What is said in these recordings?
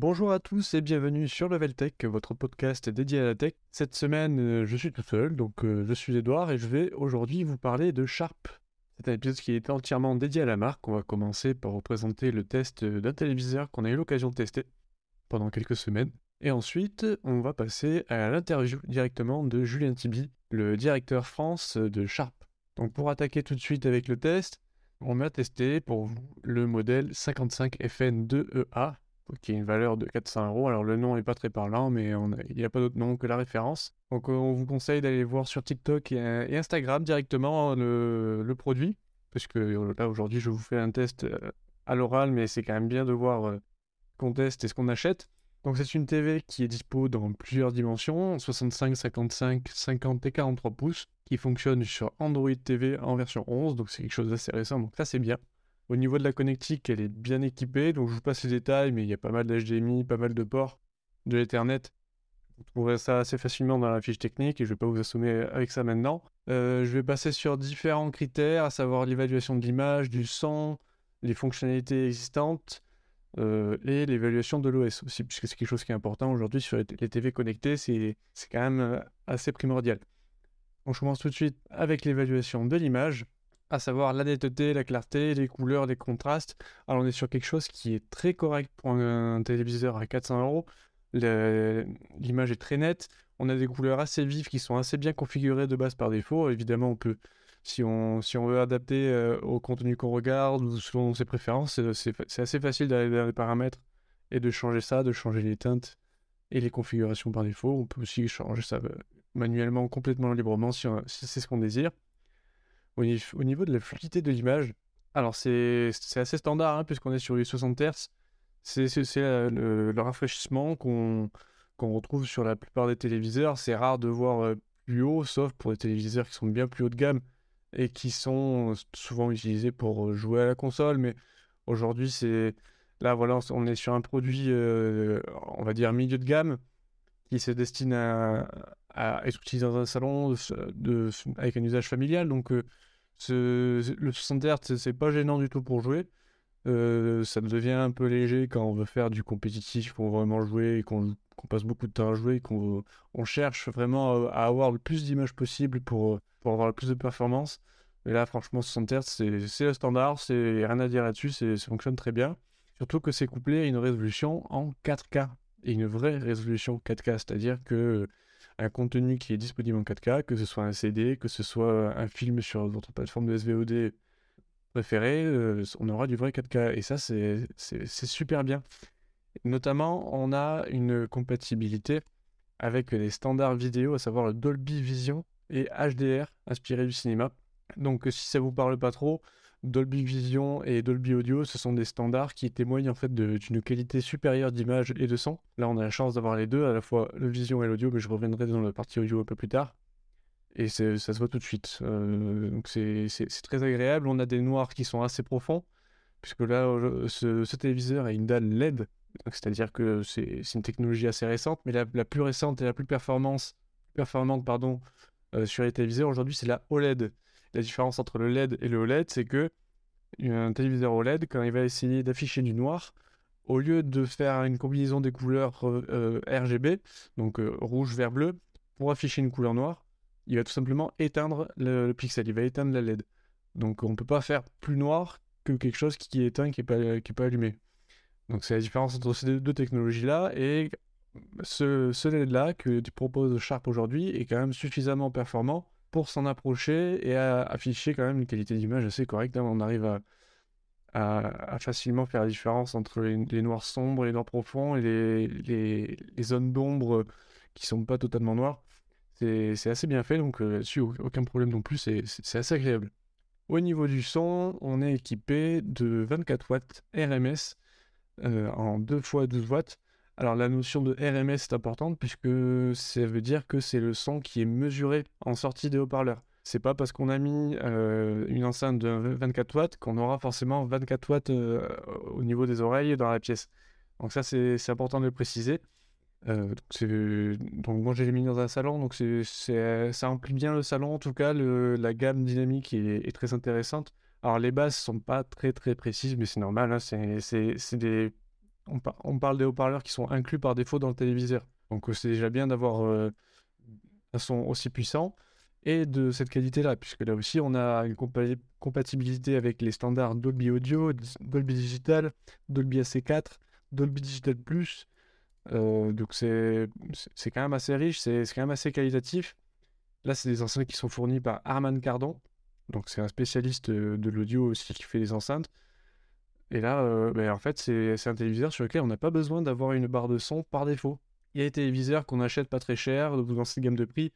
Bonjour à tous et bienvenue sur Level Tech, votre podcast dédié à la tech. Cette semaine, euh, je suis tout seul, donc euh, je suis Edouard et je vais aujourd'hui vous parler de Sharp. C'est un épisode qui est entièrement dédié à la marque. On va commencer par vous présenter le test d'un téléviseur qu'on a eu l'occasion de tester pendant quelques semaines. Et ensuite, on va passer à l'interview directement de Julien Tibi, le directeur France de Sharp. Donc pour attaquer tout de suite avec le test, on m'a testé pour vous le modèle 55FN2EA qui a une valeur de 400 euros. Alors le nom n'est pas très parlant, mais il n'y a pas d'autre nom que la référence. Donc on vous conseille d'aller voir sur TikTok et, Instagram directement le, produit, parce que euh, là aujourd'hui je vous fais un test euh, à l'oral, mais c'est quand même bien de voir euh, qu'on teste et ce qu'on achète. Donc c'est une TV qui est dispo dans plusieurs dimensions, 65, 55, 50 et 43 pouces, qui fonctionne sur Android TV en version 11, donc c'est quelque chose d'assez récent, donc ça c'est bien. Au niveau de la connectique, elle est bien équipée, donc je vous passe les détails, mais il y a pas mal d'HDMI, pas mal de ports, de l'Ethernet. Vous trouverez ça assez facilement dans la fiche technique et je ne vais pas vous assommer avec ça maintenant. Euh, je vais passer sur différents critères, à savoir l'évaluation de l'image, du son, les fonctionnalités existantes euh, et l'évaluation de l'OS aussi, puisque c'est quelque chose qui est important aujourd'hui sur les, TV connectées, c'est quand même euh, assez primordial. Je commence tout de suite avec l'évaluation de l'image à savoir la netteté, la clarté, les couleurs, les contrastes. Alors on est sur quelque chose qui est très correct pour un, téléviseur à 400 euros. L'image est très nette. On a des couleurs assez vives qui sont assez bien configurées de base par défaut. Évidemment, on peut, si on, si on veut adapter euh, au contenu qu'on regarde ou selon ses préférences, c'est assez facile d'aller dans les paramètres et de changer ça, de changer les teintes et les configurations par défaut. On peut aussi changer ça euh, manuellement, complètement librement si c'est ce qu'on désire. Au, niveau de la fluidité de l'image, alors c'est assez standard hein, puisqu'on est sur les 60 Hz. C'est le, rafraîchissement qu'on retrouve sur la plupart des téléviseurs. C'est rare de voir euh, plus haut, sauf pour les téléviseurs qui sont bien plus haut de gamme et qui sont souvent utilisés pour euh, jouer à la console. Mais aujourd'hui, c'est là voilà, on est sur un produit, euh, on va dire milieu de gamme, qui se destine à, être utilisé dans un salon avec un usage familial. Donc le 60 Hz, c'est pas gênant du tout pour jouer. Euh, ça devient un peu léger quand on veut faire du compétitif, qu'on veut vraiment jouer et qu'on passe beaucoup de temps à jouer, qu'on on cherche vraiment à, avoir le plus d'images possible pour, pour avoir le plus de performance. Et là, franchement, 60 Hz, c'est le standard, c'est rien à dire là-dessus, ça fonctionne très bien. Surtout que c'est couplé à une résolution en 4K et une vraie résolution 4K, c'est-à-dire que un contenu qui est disponible en 4K, que ce soit un CD, que ce soit un film sur votre plateforme de SVOD préférée, euh, on aura du vrai 4K. Et ça, c'est super bien. Notamment, on a une compatibilité avec les standards vidéo, à savoir le Dolby Vision et HDR, inspiré du cinéma. Donc, si ça vous parle pas trop, Dolby Vision et Dolby Audio, ce sont des standards qui témoignent en fait d'une qualité supérieure d'image et de son. Là, on a la chance d'avoir les deux, à la fois le Vision et l'audio, mais je reviendrai dans la partie audio un peu plus tard. Et ça se voit tout de suite. Euh, donc c'est très agréable. On a des noirs qui sont assez profonds, puisque là, ce, téléviseur a une dalle LED. C'est-à-dire que c'est une technologie assez récente, mais la, plus récente et la plus performante pardon, euh, sur les téléviseurs aujourd'hui, c'est la OLED. La différence entre le LED et le OLED, c'est que un téléviseur OLED, quand il va essayer d'afficher du noir, au lieu de faire une combinaison des couleurs euh, RGB, donc euh, rouge, vert, bleu, pour afficher une couleur noire, il va tout simplement éteindre le, pixel, il va éteindre la LED. Donc on ne peut pas faire plus noir que quelque chose qui est éteint, qui n'est pas, pas allumé. Donc c'est la différence entre ces deux technologies-là, et ce, ce LED-là que tu proposes Sharp aujourd'hui est quand même suffisamment performant pour s'en approcher et à afficher quand même une qualité d'image assez correcte. Hein. On arrive à, facilement faire la différence entre les, noirs sombres, les noirs profonds et les, zones d'ombre qui sont pas totalement noires. C'est assez bien fait, donc euh, là-dessus, aucun problème non plus, c'est assez agréable. Au niveau du son, on est équipé de 24 watts RMS euh, en 2 x 12 watts alors la notion de RMS est importante puisque ça veut dire que c'est le son qui est mesuré en sortie des haut-parleurs. C'est pas parce qu'on a mis euh, une enceinte de 24 watts qu'on aura forcément 24 watts euh, au niveau des oreilles dans la pièce. Donc ça c'est important de le préciser. Euh, donc, moi j'ai mis dans un salon, donc ça remplit bien le salon. En tout cas, la gamme dynamique est, très intéressante. Alors les basses sont pas très très précises, mais c'est normal. Hein, c'est des on, parle des haut-parleurs qui sont inclus par défaut dans le téléviseur. Donc c'est déjà bien d'avoir un son aussi puissant et de cette qualité-là, puisque là aussi on a une compatibilité avec les standards Dolby Audio, Dolby Digital, Dolby AC4, Dolby Digital Plus. Euh, donc c'est quand même assez riche, c'est quand même assez qualitatif. Là, c'est des enceintes qui sont fournies par Arman Cardon. Donc c'est un spécialiste euh, de l'audio aussi qui fait les enceintes. Et là, euh, ben, en fait, c'est un téléviseur sur lequel on n'a pas besoin d'avoir une barre de son par défaut. Il y a des téléviseurs qu'on achète pas très cher, dans cette gamme de prix,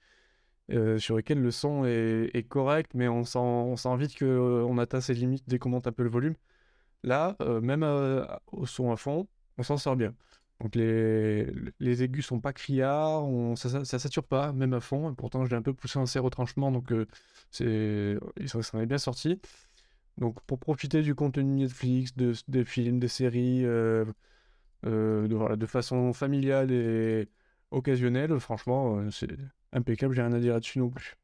euh, sur lesquels le son est, correct, mais on sent, vite qu'on euh, atteint ses limites dès qu'on monte un peu le volume. Là, même au son à fond, on s'en sort bien. Donc les, les aigus sont pas criards, on, ça, ne sature pas, même à fond. pourtant, j'ai un peu poussé un serre retranchement, donc c'est, ça en est bien sorti. Donc pour profiter du contenu Netflix, de, des films, des séries, de, voilà, de façon familiale et occasionnelle, franchement, c'est impeccable, j'ai rien à dire là-dessus non plus.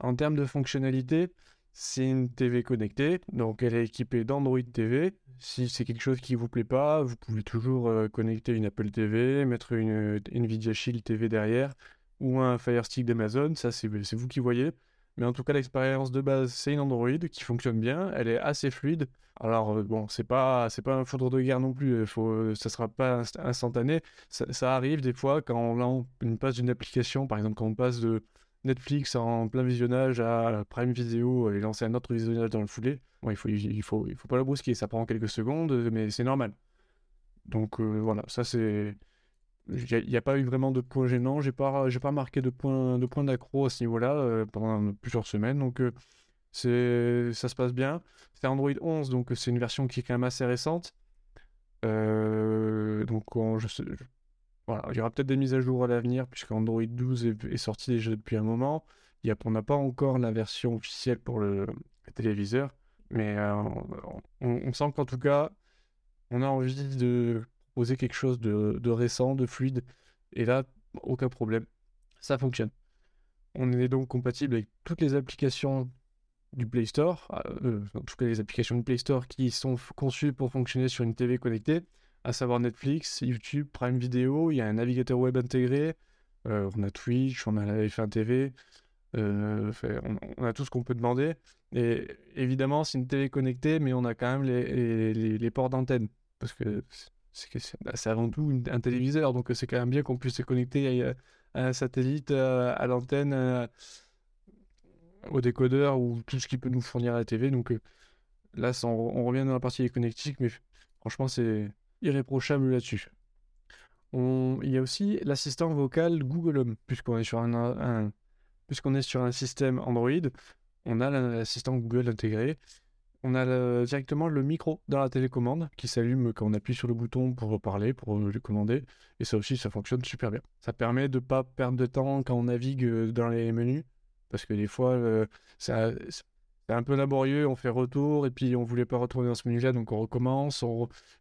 En termes de fonctionnalité, c'est une TV connectée, donc elle est équipée d'Android TV. Si c'est quelque chose qui vous plaît pas, vous pouvez toujours euh, connecter une Apple TV, mettre une, Nvidia Shield TV derrière ou un Fire Stick d'Amazon, ça c'est vous qui voyez. Mais en tout cas, l'expérience de base, c'est une Android qui fonctionne bien, elle est assez fluide. Alors euh, bon, c'est pas pas un foudre de guerre non plus, faut, ça sera pas instantané. Ça, arrive des fois quand on, on passe d'une application, par exemple quand on passe de Netflix en plein visionnage à Prime Video et lancer un autre visionnage dans le foulée. Bon, il faut il faut il faut pas la brusquer, ça prend quelques secondes, mais c'est normal. Donc euh, voilà, ça c'est il n'y a, pas eu vraiment de points gênants. J'ai pas, j'ai pas marqué de points, de d'accro à ce niveau-là euh, pendant plusieurs semaines. Donc, euh, c'est, ça se passe bien. C'est Android 11, donc c'est une version qui est quand même assez récente. Euh, donc, je, voilà, il y aura peut-être des mises à jour à l'avenir, puisque Android 12 est, sorti déjà depuis un moment. Il y a, on n'a pas encore la version officielle pour le, téléviseur, mais on sent qu'en tout cas, on a envie de poser quelque chose de, récent, de fluide. Et là, aucun problème. Ça fonctionne. On est donc compatible avec toutes les applications du Play Store, euh, euh, en tout cas les applications du Play Store qui sont conçues pour fonctionner sur une TV connectée, à savoir Netflix, YouTube, Prime Video, il y a un navigateur web intégré, euh, on a Twitch, on a la F1 TV, on, a tout ce qu'on peut demander. Et évidemment, c'est une TV connectée, mais on a quand même les, les ports d'antenne, parce que c'est avant tout un téléviseur, donc c'est quand même bien qu'on puisse se connecter à, un satellite, euh, à, l'antenne, euh, au décodeur ou tout ce qui peut nous fournir la TV. Donc euh, là, on, revient dans la partie connectique, mais franchement, c'est irréprochable là-dessus. il y a aussi l'assistant vocal Google Home, puisqu'on est sur un puisqu'on est sur un système Android, on a l'assistant Google intégré on a directement le micro dans la télécommande qui s'allume quand on appuie sur le bouton pour parler, pour le commander. Et ça aussi, ça fonctionne super bien. Ça permet de ne pas perdre de temps quand on navigue euh, dans les menus. Parce que des fois, c'est un peu laborieux. On fait retour et puis on voulait pas retourner dans ce menu-là, donc on recommence.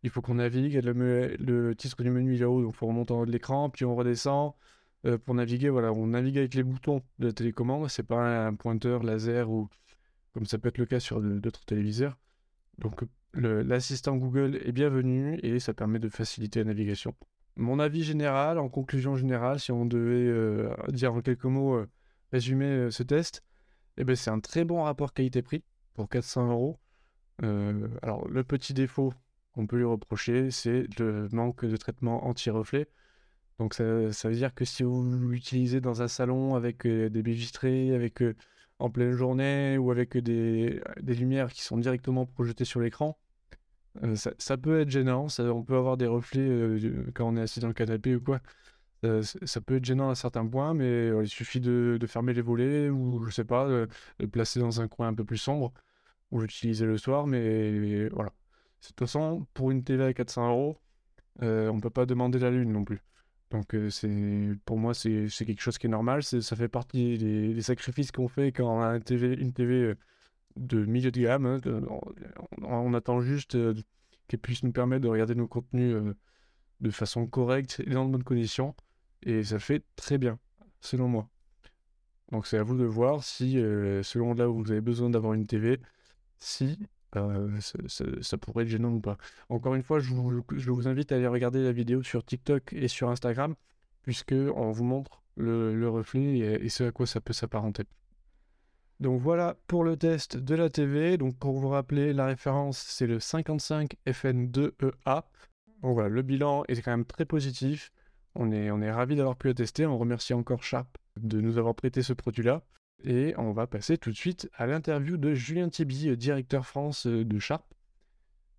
il faut qu'on navigue. Le, le, titre du menu est là-haut, donc il faut remonter en haut de l'écran. Puis on redescend. Euh, pour naviguer, voilà, on navigue avec les boutons de la télécommande. C'est pas un pointeur laser ou comme ça peut être le cas sur d'autres téléviseurs. Donc l'assistant Google est bienvenu et ça permet de faciliter la navigation. Mon avis général, en conclusion générale, si on devait euh, dire en quelques mots, euh, résumer euh, ce test, eh ben, c'est un très bon rapport qualité-prix pour 400 euros. alors le petit défaut qu'on peut lui reprocher, c'est le manque de traitement anti-reflet. Donc ça, veut dire que si vous l'utilisez dans un salon avec des baies avec en pleine journée ou avec des, lumières qui sont directement projetées sur l'écran, euh, ça, peut être gênant. Ça, on peut avoir des reflets euh, quand on est assis dans le canapé ou quoi. ça peut être gênant à certains points, mais euh, il suffit de, fermer les volets ou, je sais pas, de, placer dans un coin un peu plus sombre ou l'utiliser le soir. Mais voilà. De toute façon, pour une télé à 400 euros, on peut pas demander la lune non plus. Donc euh, c'est pour moi c'est quelque chose qui est normal, ça fait partie des, sacrifices qu'on fait quand on a une TV, une TV euh, de milieu de gamme. Hein, on, attend juste euh, qu'elle puisse nous permettre de regarder nos contenus de façon correcte et dans de bonnes conditions. Et ça fait très bien, selon moi. Donc c'est à vous de voir si, selon là où vous avez besoin d'avoir une TV, si ça, pourrait être gênant ou pas. Encore une fois, je vous, invite à aller regarder la vidéo sur TikTok et sur Instagram, puisque on vous montre le, reflet et, ce à quoi ça peut s'apparenter. Donc voilà pour le test de la TV. Donc pour vous rappeler, la référence c'est le 55 FN2EA. Donc voilà, le bilan est quand même très positif. On est, on est ravis d'avoir pu le tester. On remercie encore Sharp de nous avoir prêté ce produit-là. Et on va passer tout de suite à l'interview de Julien Thiby, directeur France de Sharp.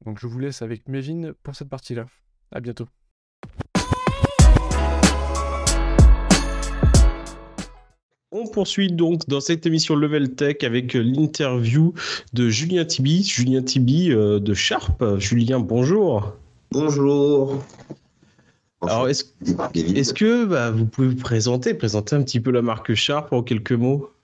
Donc je vous laisse avec Mévin pour cette partie-là. À bientôt. On poursuit donc dans cette émission Level Tech avec l'interview de Julien Tibi. Julien Tibi euh, de Sharp. Julien, bonjour. Bonjour. Alors, est-ce que bah, vous pouvez vous présenter, présenter un petit peu la marque Sharp en quelques mots?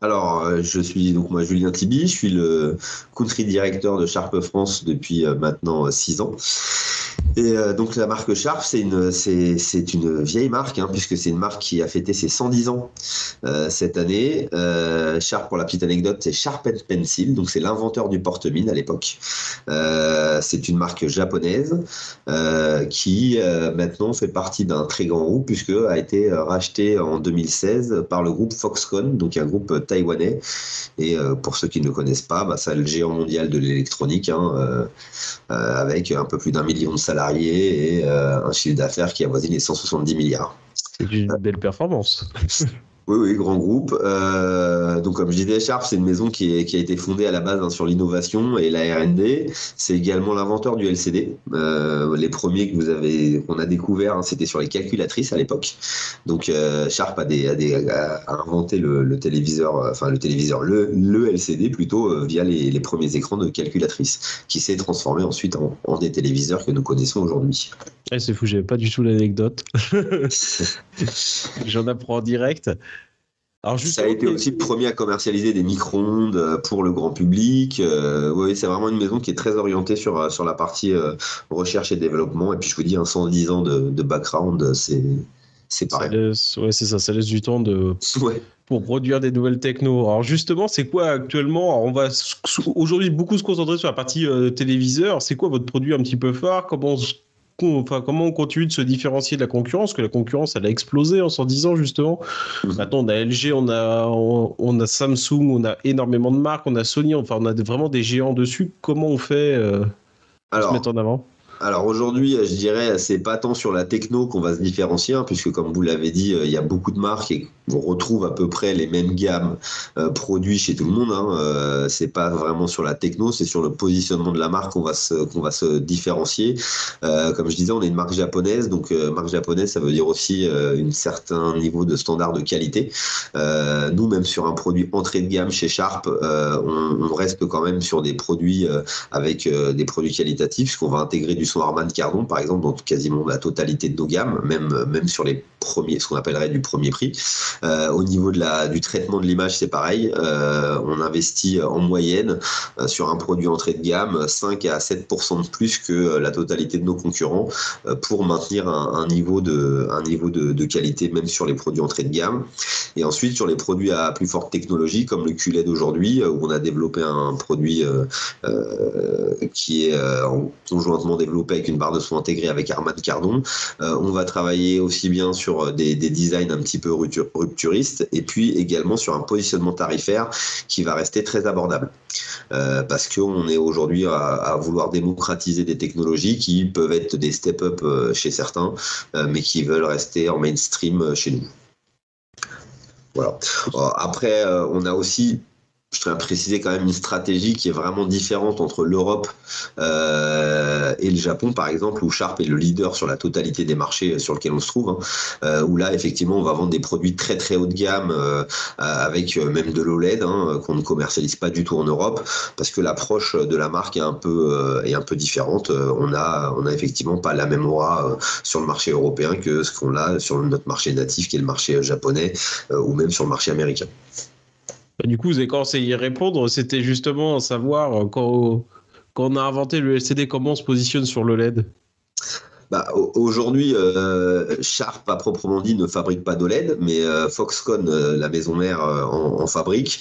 alors, euh, je suis donc moi Julien Tibi, je suis le country directeur de Sharp France depuis euh, maintenant six ans. Et euh, donc la marque Sharp, c'est une, vieille marque, hein, puisque c'est une marque qui a fêté ses 110 ans euh, cette année. Euh, Sharp, pour la petite anecdote, c'est Sharp Pencil, donc c'est l'inventeur du porte-mine à l'époque. c'est une marque japonaise qui maintenant fait partie d'un très grand groupe, puisque a été racheté en 2016 par le groupe Foxconn, donc un groupe taïwanais. Et pour ceux qui ne le connaissent pas, bah, c'est le géant mondial de l'électronique, hein, avec un peu plus d'un million de salariés et euh, un chiffre d'affaires qui avoisine les 170 milliards. C'est une belle performance. Oui, oui, grand groupe. Euh, donc, comme je disais, Sharp, c'est une maison qui, qui, a été fondée à la base hein, sur l'innovation et la R&D. C'est également l'inventeur du LCD. Euh, les premiers que vous avez, qu'on a découvert, hein, c'était sur les calculatrices à l'époque. Donc, euh, Sharp a, des, a, des, a inventé le, le, téléviseur, enfin le téléviseur, le, le LCD plutôt via les, les, premiers écrans de calculatrices, qui s'est transformé ensuite en, en, des téléviseurs que nous connaissons aujourd'hui. Eh, c'est fou, j'avais pas du tout l'anecdote. J'en apprends en direct. Alors ça a été aussi le premier à commercialiser des micro-ondes euh, pour le grand public. Euh, oui, c'est vraiment une maison qui est très orientée sur, euh, sur la partie recherche et développement. Et puis je vous dis, 110 ans de, de background, c'est c'est pareil. ouais, c'est ça, ça laisse du temps de, pour produire des nouvelles techno. Alors justement, c'est quoi actuellement On va aujourd'hui beaucoup se concentrer sur la partie téléviseur. C'est quoi votre produit un petit peu phare? Comment enfin, comment on continue de se différencier de la concurrence que la concurrence, elle a explosé en 110 ans, justement. Mhm. Maintenant, on a LG, on a, on, a Samsung, on a énormément de marques, on a Sony, enfin, on a vraiment des géants dessus. Comment on fait euh, pour se mettre en avant? alors aujourd'hui, je dirais, c'est pas tant sur la techno qu'on va se différencier, hein, puisque comme vous l'avez dit, euh, il y a beaucoup de marques et on retrouve à peu près les mêmes gammes euh, produits chez tout le monde. Hein. Euh, c'est pas vraiment sur la techno, c'est sur le positionnement de la marque qu'on va se qu'on va se différencier. Euh, comme je disais, on est une marque japonaise, donc euh, marque japonaise, ça veut dire aussi un certain niveau de standard de qualité. nous, même sur un produit entrée de gamme chez Sharp, on, reste quand même sur des produits avec des produits qualitatifs, puisqu'on va intégrer du son Harman Kardon, par exemple, dans quasiment la totalité de nos gammes, même, même sur les premiers, ce qu'on appellerait du premier prix. Euh, au niveau de la, du traitement de l'image, c'est pareil. Euh, on investit en moyenne euh, sur un produit entrée de gamme 5 à 7% de plus que la totalité de nos concurrents pour maintenir un, un, niveau, de, un niveau de, de, qualité, même sur les produits entrée de gamme. Et ensuite, sur les produits à plus forte technologie, comme le QLED aujourd'hui, où on a développé un produit qui est conjointement développé avec une barre de son intégrée avec Armand Cardon. On va travailler aussi bien sur euh, des, designs un petit peu et puis également sur un positionnement tarifaire qui va rester très abordable. Euh, parce qu'on est aujourd'hui à, vouloir démocratiser des technologies qui peuvent être des step-up chez certains, mais qui veulent rester en mainstream chez nous. Voilà. Après, on a aussi je tiens à préciser quand même une stratégie qui est vraiment différente entre l'Europe euh, et le Japon, par exemple, où Sharp est le leader sur la totalité des marchés sur lesquels on se trouve, hein, euh, où là, effectivement, on va vendre des produits très très haut de gamme, euh, avec euh, même de l'OLED, hein, qu'on ne commercialise pas du tout en Europe, parce que l'approche de la marque est un peu, euh, est un peu différente. on a, on a effectivement pas la même aura sur le marché européen que ce qu'on a sur notre marché natif, qui est le marché japonais, ou même sur le marché américain. Bah, du coup, commencé à y répondre. C'était justement savoir euh, quand, quand, on a inventé le LCD, comment on se positionne sur le LED bah, Aujourd'hui, euh, Sharp, à proprement dit, ne fabrique pas d'OLED, mais euh, Foxconn, euh, la maison mère, euh, en, fabrique.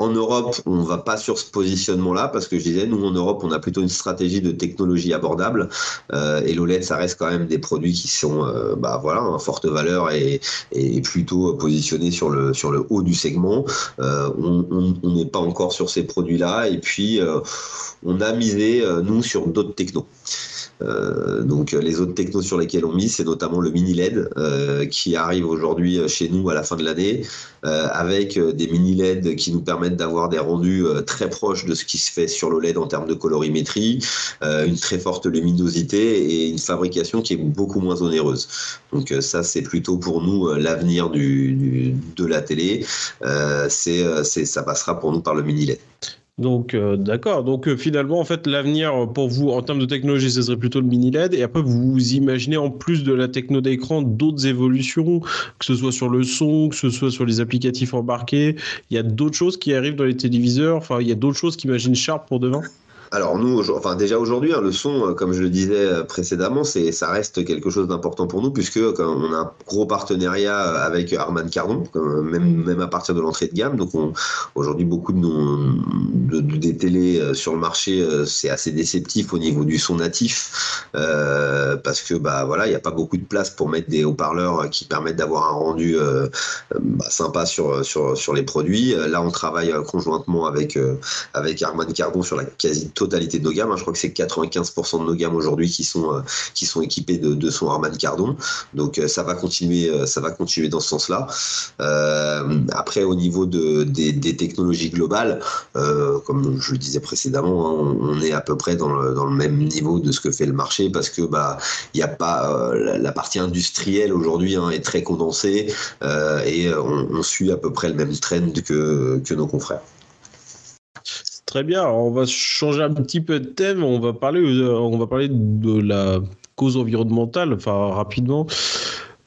En Europe, on va pas sur ce positionnement-là parce que je disais, nous en Europe, on a plutôt une stratégie de technologie abordable euh, et l'OLED, ça reste quand même des produits qui sont, euh, bah voilà, en forte valeur et, et, plutôt positionnés sur le sur le haut du segment. Euh, on n'est pas encore sur ces produits-là et puis on a misé nous sur d'autres technos. Euh, donc les autres technos sur lesquels on mise, c'est notamment le mini LED euh, qui arrive aujourd'hui euh, chez nous à la fin de l'année, avec des mini LED qui nous permettent d'avoir des rendus très proches de ce qui se fait sur l'OLED en termes de colorimétrie, une très forte luminosité et une fabrication qui est beaucoup moins onéreuse. Donc ça, c'est plutôt pour nous l'avenir de la télé. c'est, ça passera pour nous par le mini LED. Donc, euh, d'accord. Donc, euh, finalement, en fait, l'avenir pour vous en termes de technologie, ce serait plutôt le mini LED. Et après, vous imaginez en plus de la techno d'écran d'autres évolutions, que ce soit sur le son, que ce soit sur les applicatifs embarqués. Il y a d'autres choses qui arrivent dans les téléviseurs. Enfin, il y a d'autres choses qu'imagine Sharp pour demain alors nous, enfin déjà aujourd'hui, hein, le son, euh, comme je le disais euh, précédemment, c'est ça reste quelque chose d'important pour nous puisque on a un gros partenariat euh, avec Arman Cardon, même même à partir de l'entrée de gamme. Donc aujourd'hui, beaucoup de, nos, de, des télés sur le marché, c'est assez déceptif au niveau du son natif parce que bah voilà, il n'y a pas beaucoup de place pour mettre des haut-parleurs qui permettent d'avoir un rendu bah, sympa sur sur sur les produits. Là, on travaille conjointement avec avec Arman Cardon sur la quasi totalité de nos gammes. Hein. Je crois que c'est 95% de nos gammes aujourd'hui qui sont euh, qui sont équipées de, son Harman Kardon. Donc euh, ça va continuer euh, ça va continuer dans ce sens-là. après au niveau de, des, technologies globales, comme je le disais précédemment, hein, on, est à peu près dans le, dans le, même niveau de ce que fait le marché parce que bah il n'y a pas la, partie industrielle aujourd'hui hein, est très condensée et on, on, suit à peu près le même trend que, que nos confrères. Très bien. on va changer un petit peu de thème. On va parler, euh, on va parler de la cause environnementale, enfin rapidement.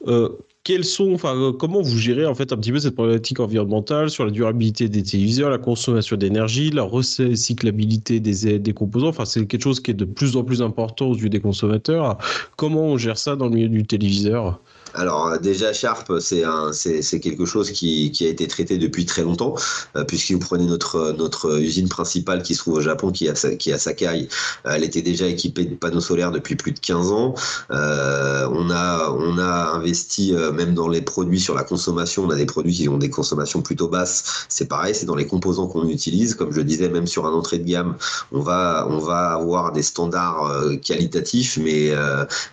Euh, sont, enfin, euh, comment vous gérez en fait un petit peu cette problématique environnementale sur la durabilité des téléviseurs, la consommation d'énergie, la recyclabilité des, des composants? Enfin, c'est quelque chose qui est de plus en plus important aux yeux des consommateurs. Comment on gère ça dans le milieu du téléviseur? Alors euh, déjà Sharp, c'est c'est, quelque chose qui, qui, a été traité depuis très longtemps, euh, puisque vous prenez notre notre usine principale qui se trouve au Japon, qui est qui à Sakai, elle était déjà équipée de panneaux solaires depuis plus de 15 ans. Euh, on a on a investi euh, même dans les produits sur la consommation. On a des produits qui ont des consommations plutôt basses. C'est pareil, c'est dans les composants qu'on utilise. Comme je disais, même sur un entrée de gamme, on va on va avoir des standards qualitatifs, mais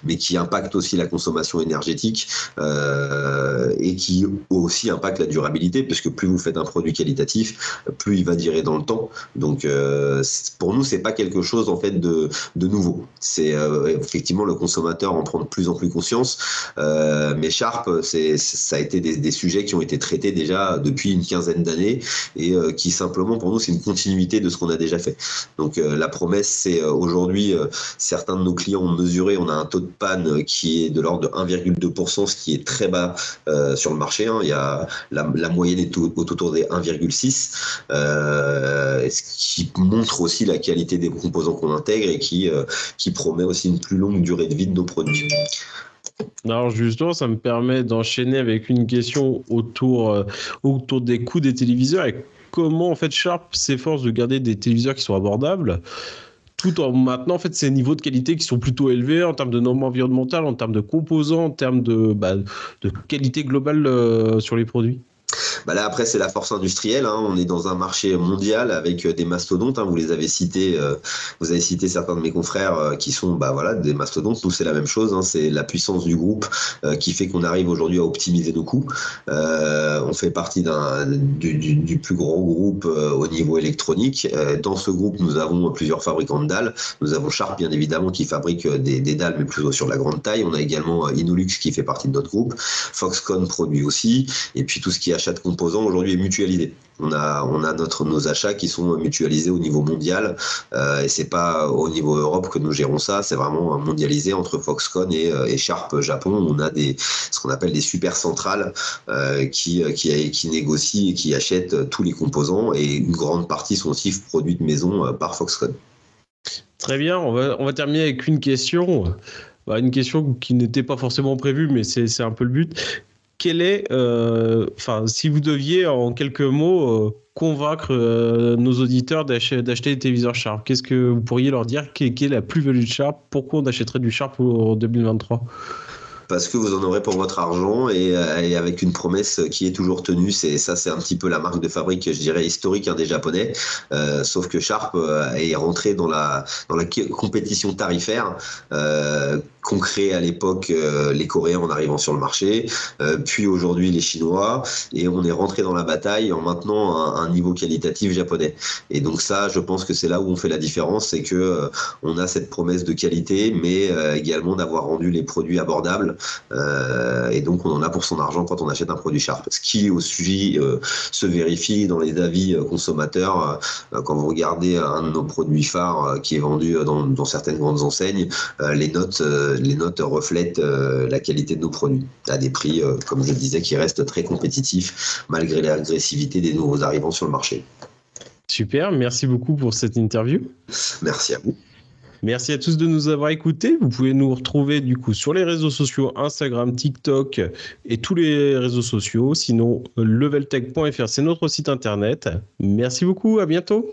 mais qui impactent aussi la consommation énergétique. Euh, et qui aussi impacte la durabilité, puisque plus vous faites un produit qualitatif, plus il va durer dans le temps. Donc euh, pour nous, c'est pas quelque chose en fait de, de nouveau. C'est euh, effectivement le consommateur en prend de plus en plus conscience. mais Sharp, c'est ça a été des, des, sujets qui ont été traités déjà depuis une quinzaine d'années et qui simplement pour nous c'est une continuité de ce qu'on a déjà fait. Donc la promesse, c'est aujourd'hui certains de nos clients ont mesuré, on a un taux de panne qui est de l'ordre de 1,2% ce qui est très bas euh, sur le marché. Hein. Il y a, la, moyenne est autour des 1,6, euh, ce qui montre aussi la qualité des composants qu'on intègre et qui, euh, qui promet aussi une plus longue durée de vie de nos produits. Alors justement, ça me permet d'enchaîner avec une question autour, autour des coûts des téléviseurs et comment en fait Sharp s'efforce de garder des téléviseurs qui sont abordables tout en maintenant en fait ces niveaux de qualité qui sont plutôt élevés en termes de normes environnementales, en termes de composants, en termes de, bah, de qualité globale euh, sur les produits. Bah là après c'est la force industrielle. Hein. On est dans un marché mondial avec euh, des mastodontes. Hein. Vous les avez cités. Euh, vous avez cité certains de mes confrères euh, qui sont bah voilà des mastodontes. Nous c'est la même chose. Hein. C'est la puissance du groupe qui fait qu'on arrive aujourd'hui à optimiser nos coûts. on fait partie du, du, du, plus gros groupe au niveau électronique. dans ce groupe nous avons plusieurs fabricants de dalles. Nous avons Sharp bien évidemment qui fabrique des, des dalles mais plutôt sur la grande taille. On a également Inolux qui fait partie de notre groupe. Foxconn produit aussi. Et puis tout ce qui est achat de aujourd'hui est mutualisé. On a, on a notre, nos achats qui sont mutualisés au niveau mondial euh, et c'est pas au niveau Europe que nous gérons ça, c'est vraiment mondialisé entre Foxconn et, euh, Sharp Japon. On a des, ce qu'on appelle des super centrales euh, qui, qui, négocient et qui achètent tous les composants et une grande partie sont aussi produites maison euh, par Foxconn. Très bien, on va, on va terminer avec une question. Bah, une question qui n'était pas forcément prévue, mais c'est un peu le but quel est, euh, enfin, si vous deviez en quelques mots euh, convaincre nos auditeurs d'acheter des téléviseurs Sharp Qu'est-ce que vous pourriez leur dire? Quelle est la plus-value de Sharp? Pourquoi on achèterait du Sharp en 2023 parce que vous en aurez pour votre argent et, euh, avec une promesse qui est toujours tenue. C'est ça, c'est un petit peu la marque de fabrique, je dirais historique hein, des Japonais. Euh, sauf que Sharp euh, est rentré dans la dans la compétition tarifaire qu'ont créé à l'époque les Coréens en arrivant sur le marché, puis aujourd'hui les Chinois, et on est rentré dans la bataille en maintenant un, niveau qualitatif japonais. Et donc ça, je pense que c'est là où on fait la différence, c'est que on a cette promesse de qualité, mais également d'avoir rendu les produits abordables euh, et donc, on en a pour son argent quand on achète un produit Sharp. Ce qui aussi euh, se vérifie dans les avis euh, consommateurs. quand vous regardez un de nos produits phares qui est vendu dans, certaines grandes enseignes, les notes, les notes reflètent la qualité de nos produits à des prix, comme je le disais, qui restent très compétitifs malgré l'agressivité des nouveaux arrivants sur le marché. Super, merci beaucoup pour cette interview. Merci à vous. Merci à tous de nous avoir écoutés. Vous pouvez nous retrouver du coup sur les réseaux sociaux Instagram, TikTok et tous les réseaux sociaux. Sinon, leveltech.fr, c'est notre site internet. Merci beaucoup, à bientôt.